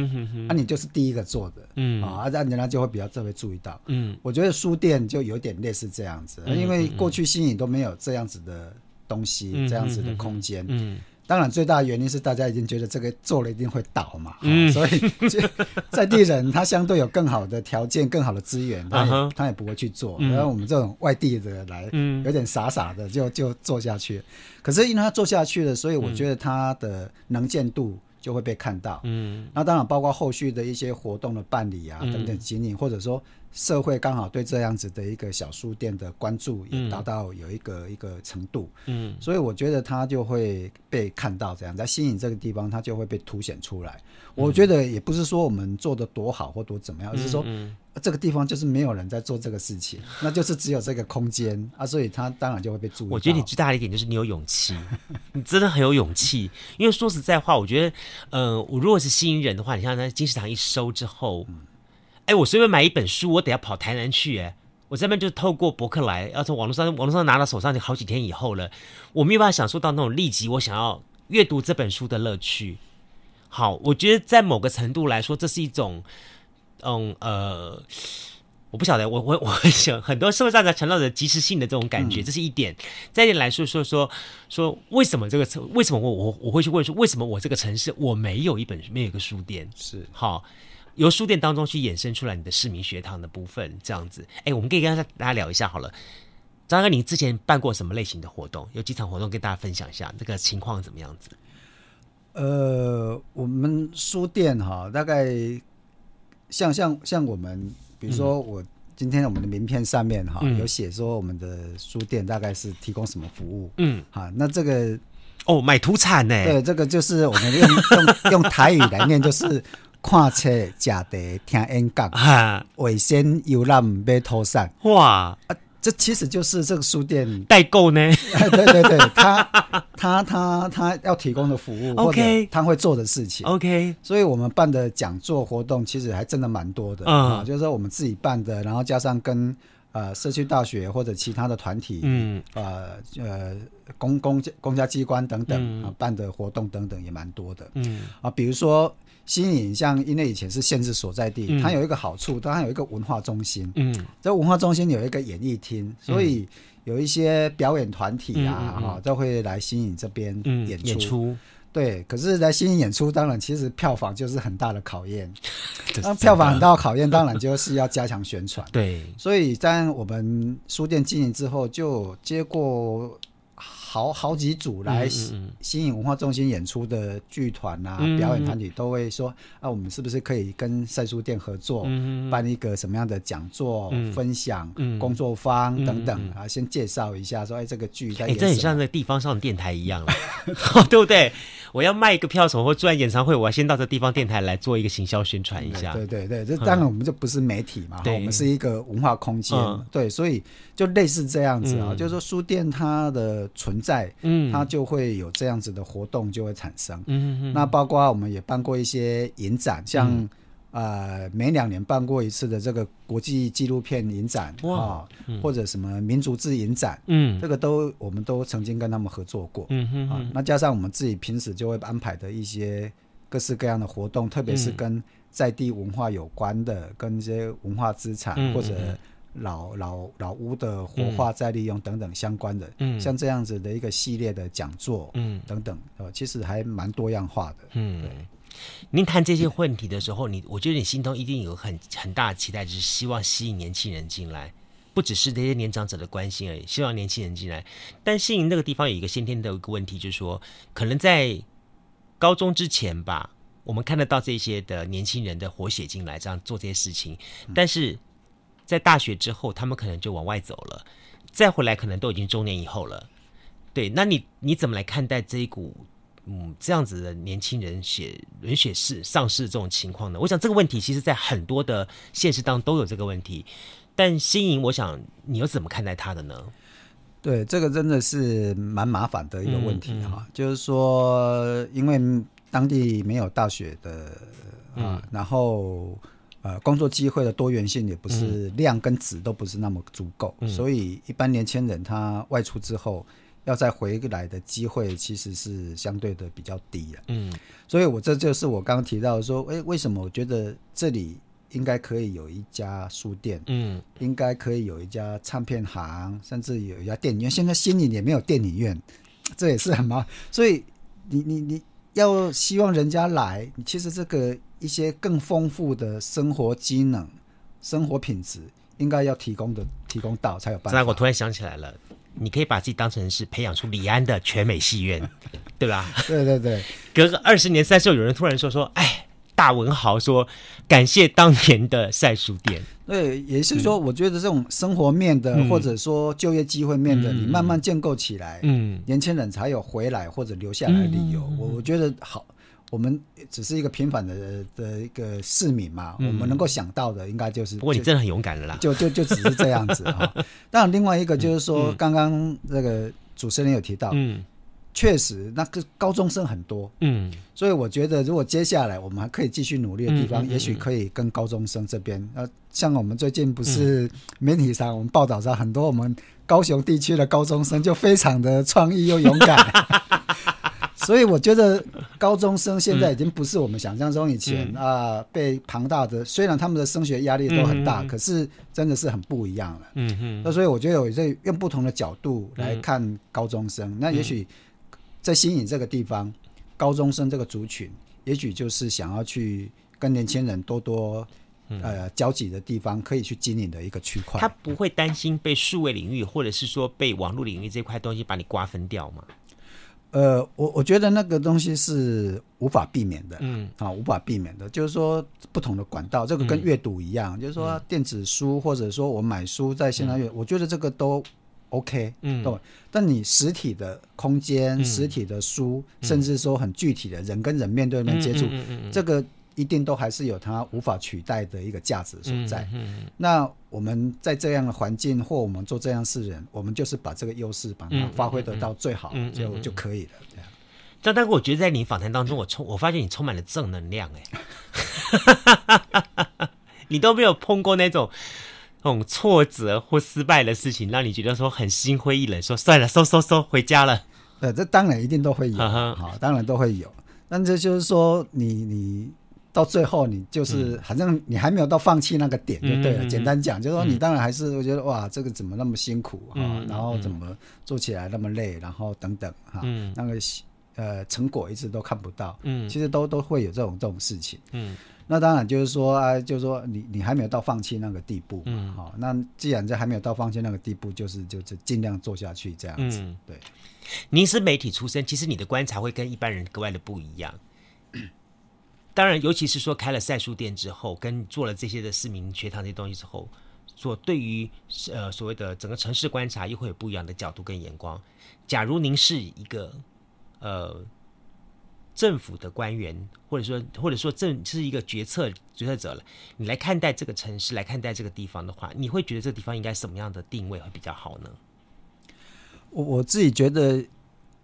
啊、你就是第一个做的，嗯啊，让人家就会比较特别注意到。嗯，我觉得书店就有点类似这样子，嗯、因为过去新影都没有这样子的东西，嗯、这样子的空间。嗯。当然，最大的原因是大家已经觉得这个做了一定会倒嘛，嗯、所以 在地人他相对有更好的条件、更好的资源，他也、uh -huh. 他也不会去做。然、嗯、后我们这种外地的来，嗯、有点傻傻的就就做下去。可是因为他做下去了，所以我觉得他的能见度就会被看到。嗯，那当然包括后续的一些活动的办理啊等等经营，或者说。社会刚好对这样子的一个小书店的关注也达到有一个、嗯、一个程度，嗯，所以我觉得它就会被看到，这样在新营这个地方，它就会被凸显出来。嗯、我觉得也不是说我们做的多好或多怎么样，而是说这个地方就是没有人在做这个事情，那就是只有这个空间啊，所以它当然就会被注意。我觉得你最大的一点就是你有勇气，你真的很有勇气。因为说实在话，我觉得，呃，我如果是吸引人的话，你像在金石堂一收之后。嗯哎，我随便买一本书，我得要跑台南去。哎，我这边就透过博客来，要从网络上，网络上拿到手上就好几天以后了，我没有办法享受到那种立即我想要阅读这本书的乐趣。好，我觉得在某个程度来说，这是一种，嗯呃，我不晓得，我我我会想很多社会上在强调的即时性的这种感觉，嗯、这是一点。再一点来说说说说，为什么这个城？为什么我我我会去问说，为什么我这个城市我没有一本没有一个书店？是好。由书店当中去衍生出来你的市民学堂的部分，这样子，哎，我们可以跟大家聊一下好了。张哥，你之前办过什么类型的活动？有几场活动跟大家分享一下，这个情况怎么样子？呃，我们书店哈，大概像像像我们，比如说我今天我们的名片上面哈、嗯、有写说我们的书店大概是提供什么服务，嗯，好，那这个哦，买土产呢？对，这个就是我们用用用台语来念就是。看册、食茶、听演讲，哈，卫生游览买土产，哇！啊，这其实就是这个书店 代购呢。对对对，他他他他要提供的服务，OK，或者他会做的事情，OK。所以我们办的讲座活动其实还真的蛮多的，嗯，啊，就是说我们自己办的，然后加上跟呃社区大学或者其他的团体，嗯，呃呃公公公家机关等等啊办的活动等等也蛮多的，嗯，啊，比如说。新营像，因为以前是县治所在地，嗯、它有一个好处，它有一个文化中心。嗯，这文化中心有一个演艺厅，嗯、所以有一些表演团体啊，哈、嗯，都会来新营这边演演出对，可是来新营演出，当然其实票房就是很大的考验。那票房很大的考验，当然就是要加强宣传。对，所以在我们书店经营之后，就接过。好好几组来新营文化中心演出的剧团啊，嗯嗯表演团体都会说啊，我们是不是可以跟赛书店合作，办一个什么样的讲座、嗯、分享、嗯、工作坊等等啊？先介绍一下，说哎，这个剧在这很像那个地方上的电台一样了，对不对？我要卖一个票什么或做完演唱会，我要先到这地方电台来做一个行销宣传一下。对对对，这当然我们就不是媒体嘛，嗯、我们是一个文化空间。嗯、对，所以就类似这样子啊，嗯、就是说书店它的存在，嗯，它就会有这样子的活动就会产生。嗯嗯。那包括我们也办过一些影展，像。嗯。呃，每两年办过一次的这个国际纪录片影展嗯、或者什么民族志影展，嗯，这个都我们都曾经跟他们合作过，嗯哼，哼啊，那加上我们自己平时就会安排的一些各式各样的活动，特别是跟在地文化有关的，嗯、跟一些文化资产、嗯、或者老老老屋的活化再利用等等相关的，嗯，像这样子的一个系列的讲座，嗯，等等，呃，其实还蛮多样化的，嗯，对。您谈这些问题的时候，你我觉得你心中一定有很很大的期待，就是希望吸引年轻人进来，不只是这些年长者的关心而已，希望年轻人进来。但吸引那个地方有一个先天的一个问题，就是说，可能在高中之前吧，我们看得到这些的年轻人的活血进来，这样做这些事情，但是在大学之后，他们可能就往外走了，再回来可能都已经中年以后了。对，那你你怎么来看待这一股？嗯，这样子的年轻人写轮血式上市这种情况呢？我想这个问题其实，在很多的现实当中都有这个问题。但新颖，我想你又怎么看待他的呢？对，这个真的是蛮麻烦的一个问题哈。嗯嗯、就是说，因为当地没有大学的啊，嗯、然后呃，工作机会的多元性也不是量跟质都不是那么足够，嗯、所以一般年轻人他外出之后。要再回来的机会其实是相对的比较低了，嗯，所以我这就是我刚刚提到说，诶，为什么我觉得这里应该可以有一家书店，嗯，应该可以有一家唱片行，甚至有一家电影院。现在新营也没有电影院，这也是很麻烦。所以你你你要希望人家来，其实这个一些更丰富的生活机能、生活品质。应该要提供的提供到才有办法。那我突然想起来了，你可以把自己当成是培养出李安的全美戏院，对吧？对对对，隔个二十年、三十年，有人突然说说，哎，大文豪说感谢当年的晒书店。对，也是说，我觉得这种生活面的，嗯、或者说就业机会面的，嗯、你慢慢建构起来，嗯，年轻人才有回来或者留下来的理由。我、嗯、我觉得好。我们只是一个平凡的的一个市民嘛，嗯、我们能够想到的应该就是。不过你真的很勇敢了啦，就就就只是这样子啊。当然，另外一个就是说，刚刚那个主持人有提到，嗯，确实那个高中生很多，嗯，所以我觉得如果接下来我们还可以继续努力的地方，嗯、也许可以跟高中生这边，呃，像我们最近不是媒体上我们报道上很多我们高雄地区的高中生就非常的创意又勇敢。所以我觉得高中生现在已经不是我们想象中以前、嗯、啊，被庞大的虽然他们的升学压力都很大，嗯、可是真的是很不一样了。嗯嗯。那所以我觉得有在用不同的角度来看高中生，嗯、那也许在新营这个地方，高中生这个族群，也许就是想要去跟年轻人多多呃交集的地方，可以去经营的一个区块。他不会担心被数位领域或者是说被网络领域这块东西把你瓜分掉吗？呃，我我觉得那个东西是无法避免的，嗯，啊，无法避免的，就是说不同的管道，这个跟阅读一样，嗯、就是说电子书或者说我买书在线上阅，嗯、我觉得这个都 OK，嗯，对。但你实体的空间、嗯、实体的书，嗯、甚至说很具体的人跟人面对面接触，这个。一定都还是有它无法取代的一个价值所在。嗯嗯、那我们在这样的环境，或我们做这样事人，我们就是把这个优势把它发挥得到最好，就就可以了。这样。但但，我觉得在你访谈当中，我充我发现你充满了正能量，哎，你都没有碰过那种那种挫折或失败的事情，让你觉得说很心灰意冷，说算了，收收收，回家了。呃，这当然一定都会有，好、uh huh.，当然都会有。但这就是说你，你你。到最后，你就是好像你还没有到放弃那个点就对了。嗯、简单讲，就是说你当然还是会觉得哇，这个怎么那么辛苦哈、嗯哦，然后怎么做起来那么累，然后等等哈，嗯、那个呃成果一直都看不到。嗯，其实都都会有这种这种事情。嗯，那当然就是说啊，就是说你你还没有到放弃那个地步嗯。好、那既然这还没有到放弃那个地步，就是就是尽量做下去这样子。嗯、对，您是媒体出身，其实你的观察会跟一般人格外的不一样。当然，尤其是说开了赛书店之后，跟做了这些的市民学堂这些东西之后，所对于呃所谓的整个城市观察，又会有不一样的角度跟眼光。假如您是一个呃政府的官员，或者说或者说政是一个决策决策者了，你来看待这个城市，来看待这个地方的话，你会觉得这个地方应该什么样的定位会比较好呢？我我自己觉得。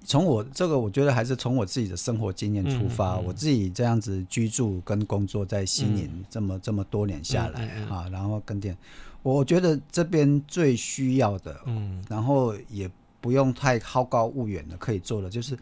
从我这个，我觉得还是从我自己的生活经验出发。嗯嗯、我自己这样子居住跟工作在西宁这么、嗯、这么多年下来、啊，然后跟店，我觉得这边最需要的，嗯，然后也不用太好高骛远的，可以做的就是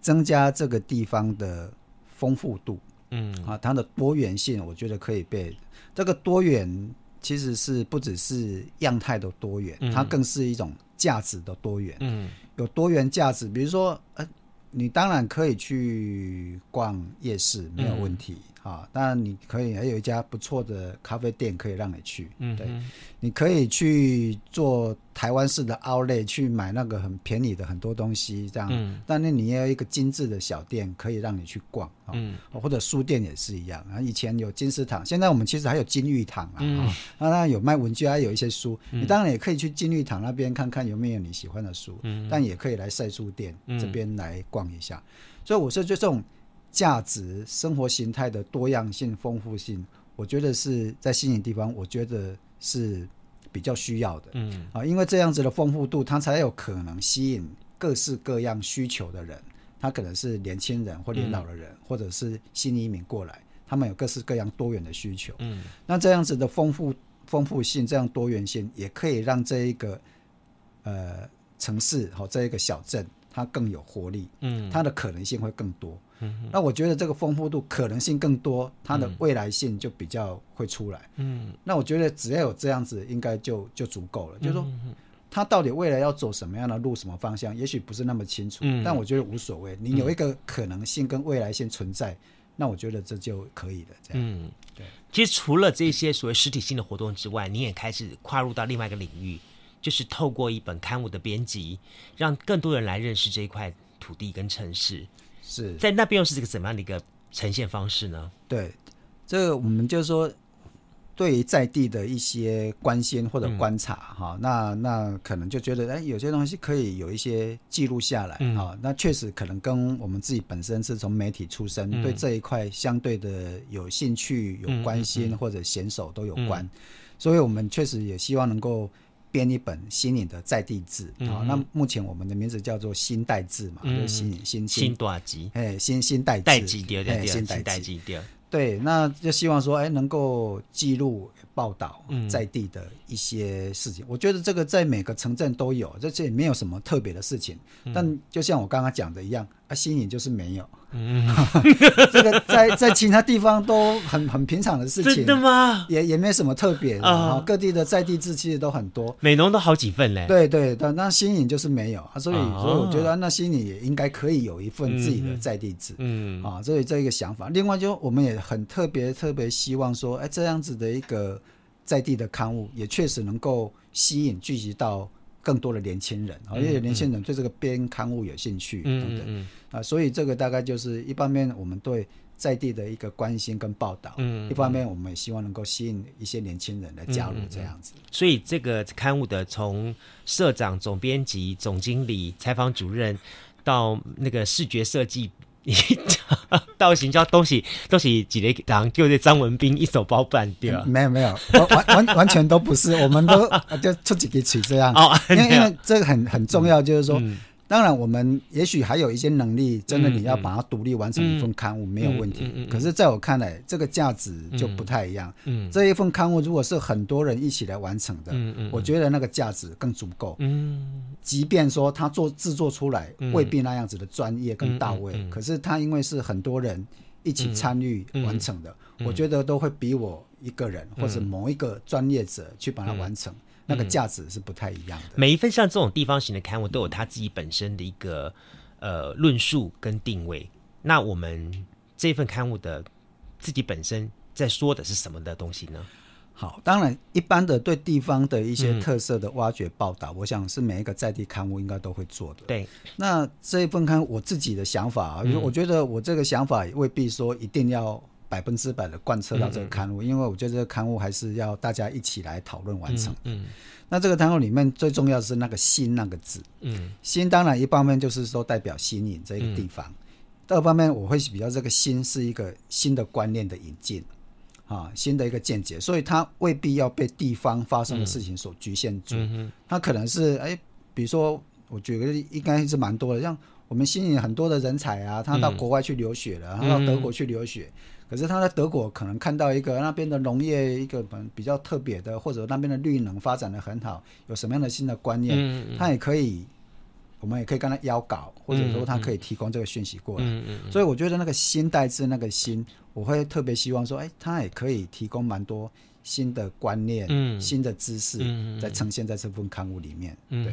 增加这个地方的丰富度，嗯啊，它的多元性，我觉得可以被这个多元其实是不只是样态的多元，嗯、它更是一种价值的多元，嗯。有多元价值，比如说，呃，你当然可以去逛夜市，没有问题。嗯啊，当然你可以，还有一家不错的咖啡店可以让你去。嗯哼，对，你可以去做台湾式的 outlet 去买那个很便宜的很多东西，这样。嗯。但那你也有一个精致的小店可以让你去逛啊，嗯。或者书店也是一样啊。以前有金石堂，现在我们其实还有金玉堂啊。嗯。啊，当然有卖文具，还有一些书。嗯。你当然也可以去金玉堂那边看看有没有你喜欢的书。嗯。但也可以来晒书店这边来逛一下。嗯。所以我说就这种。价值、生活形态的多样性、丰富性，我觉得是在新营地方，我觉得是比较需要的。嗯啊，因为这样子的丰富度，它才有可能吸引各式各样需求的人。他可能是年轻人或年老的人，嗯、或者是新移民过来，他们有各式各样多元的需求。嗯，那这样子的丰富、丰富性，这样多元性，也可以让这一个呃城市和这一个小镇，它更有活力。嗯，它的可能性会更多。嗯、那我觉得这个丰富度可能性更多，它的未来性就比较会出来。嗯，那我觉得只要有这样子，应该就就足够了。嗯、就是说，它到底未来要走什么样的路、什么方向，也许不是那么清楚。嗯、但我觉得无所谓。你有一个可能性跟未来性存在，嗯、那我觉得这就可以了。这样，嗯，对。其实除了这些所谓实体性的活动之外，你也开始跨入到另外一个领域，就是透过一本刊物的编辑，让更多人来认识这一块土地跟城市。是在那边又是这个怎么样的一个呈现方式呢？对，这个我们就是说。对于在地的一些关心或者观察哈、嗯，那那可能就觉得哎，有些东西可以有一些记录下来哈、嗯哦，那确实可能跟我们自己本身是从媒体出身，嗯、对这一块相对的有兴趣、有关心或者娴熟都有关，嗯、所以我们确实也希望能够编一本新颖的在地志啊。那目前我们的名字叫做新代志嘛，嗯、就是新新新代志？哎，新新代代志对对对，新代志对。对，那就希望说，哎，能够记录报道在地的一些事情。嗯、我觉得这个在每个城镇都有，这这也没有什么特别的事情。嗯、但就像我刚刚讲的一样，啊，新颖就是没有。嗯，这个在在其他地方都很很平常的事情。真的吗？也也没什么特别的啊。各地的在地志其实都很多，美浓都好几份嘞。对对，但那新颖就是没有啊，所以、哦、所以我觉得那新颖也应该可以有一份自己的在地志。嗯啊，所以这一个想法。另外就我们也很特别特别希望说，哎，这样子的一个在地的刊物也确实能够吸引聚集到。更多的年轻人啊，因为年轻人对这个编刊物有兴趣嗯嗯、啊，所以这个大概就是一方面我们对在地的一个关心跟报道，嗯，一方面我们也希望能够吸引一些年轻人来加入这样子。所以这个刊物的从社长、总编辑、总经理、采访主任到那个视觉设计。你到行叫东西都是几个人，就是张文斌一手包办对吧？没有没有，完完完全都不是，我们都就出几个曲这样。哦，因为因为这个很很重要，就是说。嗯当然，我们也许还有一些能力，真的你要把它独立完成一份刊物没有问题。可是，在我看来，这个价值就不太一样。嗯，这一份刊物如果是很多人一起来完成的，嗯嗯，我觉得那个价值更足够。嗯，即便说他做制作出来未必那样子的专业跟到位，可是他因为是很多人一起参与完成的，我觉得都会比我一个人或者某一个专业者去把它完成。那个价值是不太一样的。每一份像这种地方型的刊物都有它自己本身的一个呃论述跟定位。那我们这份刊物的自己本身在说的是什么的东西呢？好，当然一般的对地方的一些特色的挖掘报道，嗯、我想是每一个在地刊物应该都会做的。对，那这一份刊我自己的想法啊，嗯、我觉得我这个想法也未必说一定要。百分之百的贯彻到这个刊物，嗯嗯，因为我觉得这个刊物还是要大家一起来讨论完成。嗯，嗯，那这个刊物里面最重要的是那个“新”那个字。嗯，新当然一方面就是说代表新营这个地方，第、嗯、二方面我会比较这个“新”是一个新的观念的引进。啊，新的一个见解，所以它未必要被地方发生的事情所局限住。嗯，它可能是哎，比如说我觉得应该是蛮多的，像我们吸引很多的人才啊，他到国外去留学了，他到德国去留学。可是他在德国可能看到一个那边的农业一个比较特别的，或者那边的绿能发展的很好，有什么样的新的观念，嗯嗯、他也可以，我们也可以跟他邀稿，或者说他可以提供这个讯息过来。所以我觉得那个新代志那个新，我会特别希望说，哎，他也可以提供蛮多新的观念、嗯、新的知识，在呈现在这份刊物里面。对，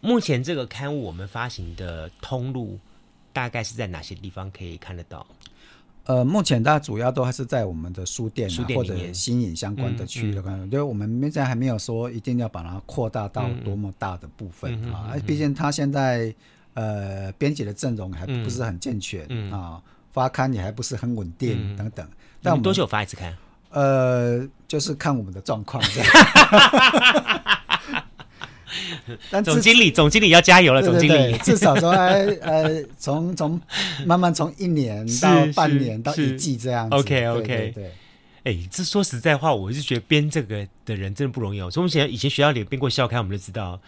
目前这个刊物我们发行的通路大概是在哪些地方可以看得到？呃，目前大家主要都还是在我们的书店、或者新营相关的区域的关，因为、嗯嗯、我们现在还没有说一定要把它扩大到多么大的部分、嗯、啊。毕竟它现在呃编辑的阵容还不是很健全、嗯、啊，发刊也还不是很稳定、嗯、等等。但我们多久发一次刊？呃，就是看我们的状况。但总经理，总经理要加油了。总经理，至少说，呃，从从慢慢从一年到半年到一季这样子。OK OK 对，哎，这说实在话，我是觉得编这个的人真的不容易哦。从前以前学校里编过校刊，我们就知道。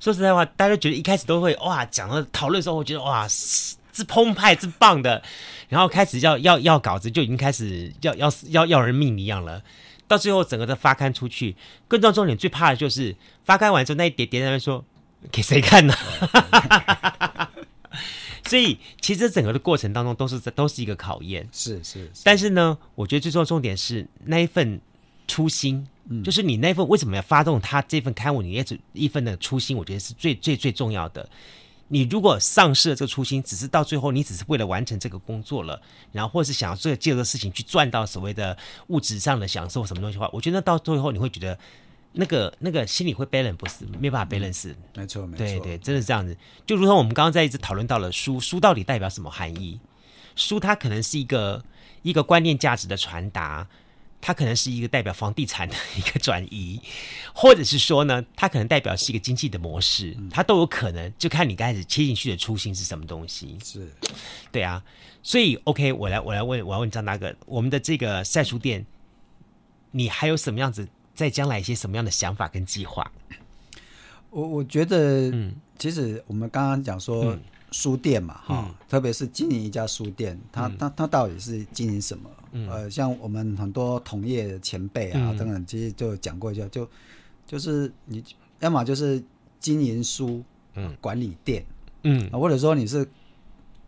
说实在话，大家觉得一开始都会哇，讲到讨论的时候，我觉得哇，是澎湃，是棒的。然后开始要要要稿子，就已经开始要要要要人命一样了。到最后整个的发刊出去，更重要重点最怕的就是发刊完之后那一叠叠在那边说给谁看呢？所以其实整个的过程当中都是都是一个考验，是是，是。但是呢，我觉得最重要重点是那一份初心，嗯、就是你那份为什么要发动他这份刊物，你也一份的初心，我觉得是最最最重要的。你如果丧失了这个初心，只是到最后你只是为了完成这个工作了，然后或是想要做借这个事情去赚到所谓的物质上的享受什么东西的话，我觉得到最后你会觉得那个那个心里会 balance 不是没办法 balance，没错没错，对对，真的是这样子。就如同我们刚刚在一直讨论到了书，书到底代表什么含义？书它可能是一个一个观念价值的传达。它可能是一个代表房地产的一个转移，或者是说呢，它可能代表是一个经济的模式，它都有可能，就看你刚开始切进去的初心是什么东西。是，对啊，所以 OK，我来我来问，我要问张大哥，我们的这个晒书店，你还有什么样子，在将来一些什么样的想法跟计划？我我觉得，嗯，其实我们刚刚讲说。嗯书店嘛，哈、嗯，特别是经营一家书店，它它它到底是经营什么？嗯、呃，像我们很多同业的前辈啊、嗯、等等，其实就讲过一下，就就是你要么就是经营书，嗯，管理店，嗯，或者说你是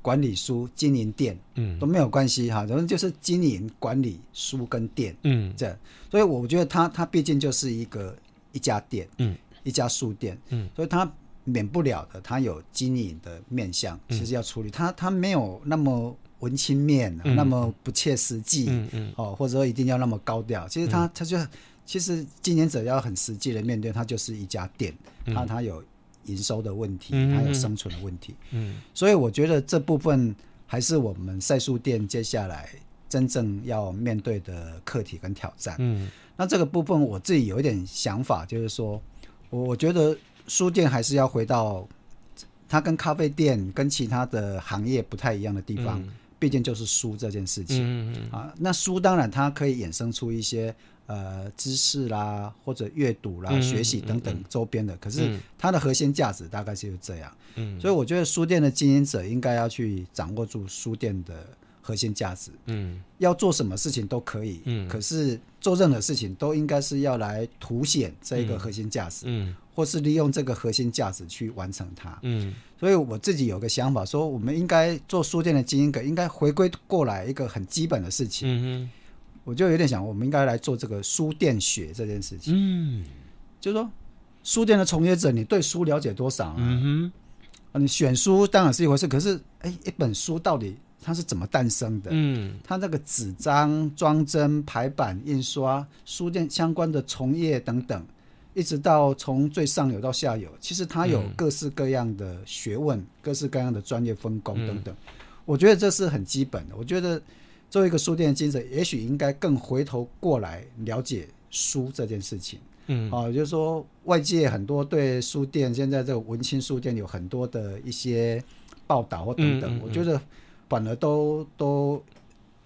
管理书经营店，嗯，都没有关系哈，反正就是经营管理书跟店，嗯，这样，所以我觉得他他毕竟就是一个一家店，嗯，一家书店，嗯，所以他。免不了的，他有经营的面向，其实要处理。他他没有那么文青面，那么不切实际，哦，或者说一定要那么高调。其实他他就其实经营者要很实际的面对，他就是一家店，他他有营收的问题，他有生存的问题。嗯，所以我觉得这部分还是我们赛书店接下来真正要面对的课题跟挑战。嗯，那这个部分我自己有一点想法，就是说我我觉得。书店还是要回到它跟咖啡店跟其他的行业不太一样的地方，嗯、毕竟就是书这件事情、嗯嗯、啊。那书当然它可以衍生出一些呃知识啦，或者阅读啦、嗯、学习等等周边的。嗯、可是它的核心价值大概就是这样。嗯、所以我觉得书店的经营者应该要去掌握住书店的核心价值。嗯，要做什么事情都可以。嗯，可是做任何事情都应该是要来凸显这个核心价值。嗯。嗯或是利用这个核心价值去完成它。嗯，所以我自己有个想法，说我们应该做书店的经营者，应该回归过来一个很基本的事情。嗯哼，我就有点想，我们应该来做这个书店学这件事情。嗯，就是说书店的从业者，你对书了解多少啊？嗯哼，啊，你选书当然是一回事，可是，哎，一本书到底它是怎么诞生的？嗯，它那个纸张、装帧、排版、印刷、书店相关的从业等等。一直到从最上游到下游，其实它有各式各样的学问、嗯、各式各样的专业分工等等。嗯、我觉得这是很基本的。我觉得作为一个书店的经营者，也许应该更回头过来了解书这件事情。嗯，啊，就是说外界很多对书店现在这个文青书店有很多的一些报道或等等，我觉得反而都都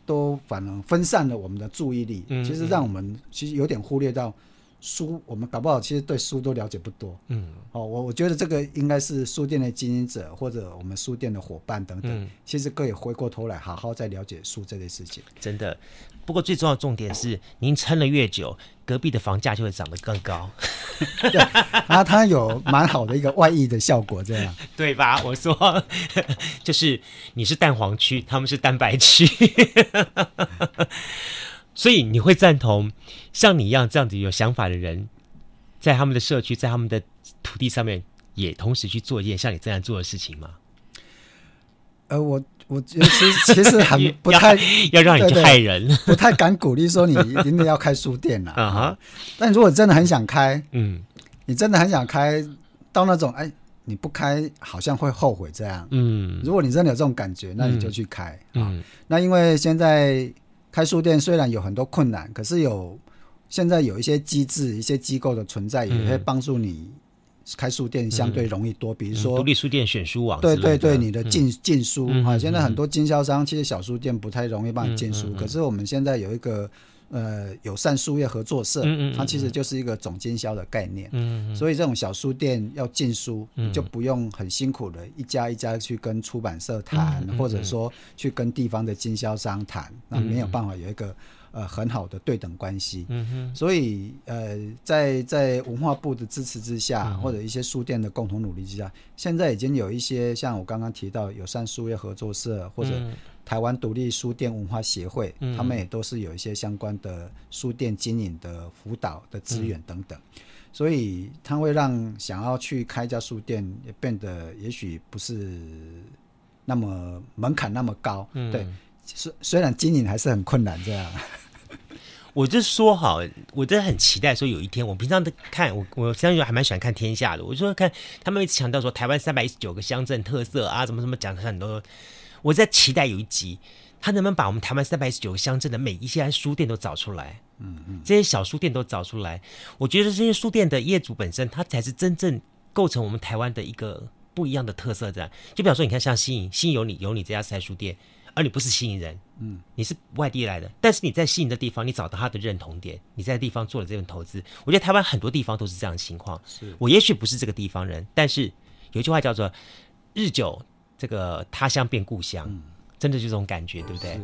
都反而分散了我们的注意力。其实让我们其实有点忽略到。书，我们搞不好其实对书都了解不多。嗯，哦，我我觉得这个应该是书店的经营者或者我们书店的伙伴等等，嗯、其实可以回过头来好好再了解书这类事情。真的，不过最重要的重点是，您撑了越久，隔壁的房价就会涨得更高。对，然后它有蛮好的一个外溢的效果，这样 对吧？我说，就是你是蛋黄区，他们是蛋白区。所以你会赞同像你一样这样子有想法的人，在他们的社区，在他们的土地上面，也同时去做一件像你这样做的事情吗？呃，我我其实其实很 不太要，要让你去害人，对对，不太敢鼓励说你一定要开书店了啊。但如果真的很想开，嗯，你真的很想开到那种哎，你不开好像会后悔这样，嗯，如果你真的有这种感觉，那你就去开，嗯，那因为现在。开书店虽然有很多困难，可是有现在有一些机制、一些机构的存在，也会帮助你开书店相对容易多。嗯、比如说独立书店选书网，对对对，你的进进书啊，现在很多经销商其实小书店不太容易帮你进书，可是我们现在有一个。呃，友善书业合作社，嗯嗯嗯、它其实就是一个总经销的概念，所以这种小书店要进书，嗯、就不用很辛苦的一家一家去跟出版社谈，或者说去跟地方的经销商谈，那、嗯、没有办法有一个呃很好的对等关系。所以呃，在在文化部的支持之下，嗯、或者一些书店的共同努力之下，现在已经有一些像我刚刚提到友善书业合作社或者。台湾独立书店文化协会，嗯、他们也都是有一些相关的书店经营的辅导的资源等等，嗯、所以它会让想要去开一家书店也变得也许不是那么门槛那么高。嗯、对，虽虽然经营还是很困难这样。我就说好，我真的很期待说有一天，我平常都看我，我相信还蛮喜欢看天下的。我就说看他们一直强调说台湾三百一十九个乡镇特色啊，什么什么讲的很多。我在期待有一集，他能不能把我们台湾三百一十九个乡镇的每一家书店都找出来？嗯嗯，这些小书店都找出来。我觉得这些书店的业主本身，他才是真正构成我们台湾的一个不一样的特色。这样，就比方说，你看像新营，新营有你有你这家三书店。而你不是新营人，嗯，你是外地来的，但是你在新营的地方，你找到他的认同点，你在地方做了这份投资。我觉得台湾很多地方都是这样的情况。是我也许不是这个地方人，但是有一句话叫做“日久这个他乡变故乡”，嗯，真的就这种感觉，对不对？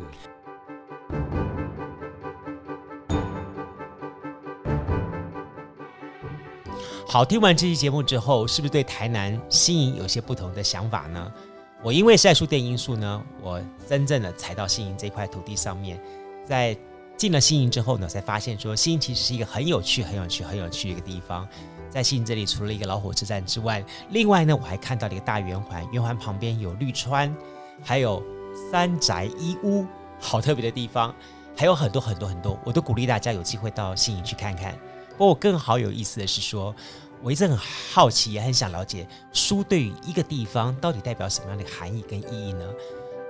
好，听完这期节目之后，是不是对台南新营有些不同的想法呢？我因为晒书店因素呢，我真正的踩到新营这块土地上面，在进了新营之后呢，才发现说新营其实是一个很有趣、很有趣、很有趣的一个地方。在新营这里，除了一个老火车站之外，另外呢，我还看到了一个大圆环，圆环旁边有绿川，还有三宅一屋，好特别的地方，还有很多很多很多，我都鼓励大家有机会到新营去看看。不过更好有意思的是说。我一直很好奇，也很想了解书对于一个地方到底代表什么样的含义跟意义呢？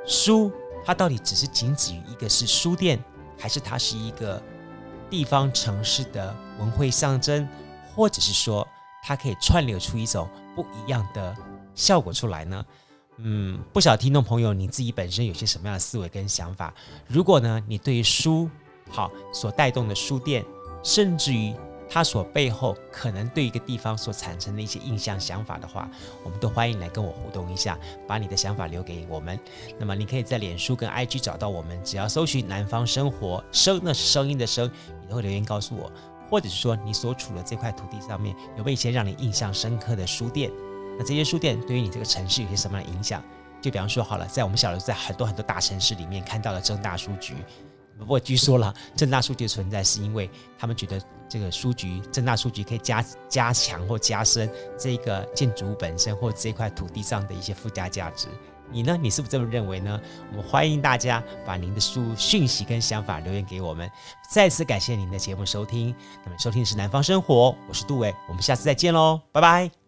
书它到底只是仅止于一个是书店，还是它是一个地方城市的文汇象征，或者是说它可以串流出一种不一样的效果出来呢？嗯，不晓得听众朋友你自己本身有些什么样的思维跟想法？如果呢，你对于书好所带动的书店，甚至于。它所背后可能对一个地方所产生的一些印象、想法的话，我们都欢迎来跟我互动一下，把你的想法留给我们。那么你可以在脸书跟 IG 找到我们，只要搜寻“南方生活”，声那是声音的声，你都会留言告诉我，或者是说你所处的这块土地上面有没有一些让你印象深刻的书店？那这些书店对于你这个城市有些什么样的影响？就比方说好了，在我们小时候，在很多很多大城市里面看到了正大书局。不过据说了，正大书局的存在是因为他们觉得这个书局，正大书局可以加加强或加深这个建筑物本身或这块土地上的一些附加价值。你呢？你是不是这么认为呢？我们欢迎大家把您的书讯息跟想法留言给我们。再次感谢您的节目收听。那么收听的是南方生活，我是杜伟，我们下次再见喽，拜拜。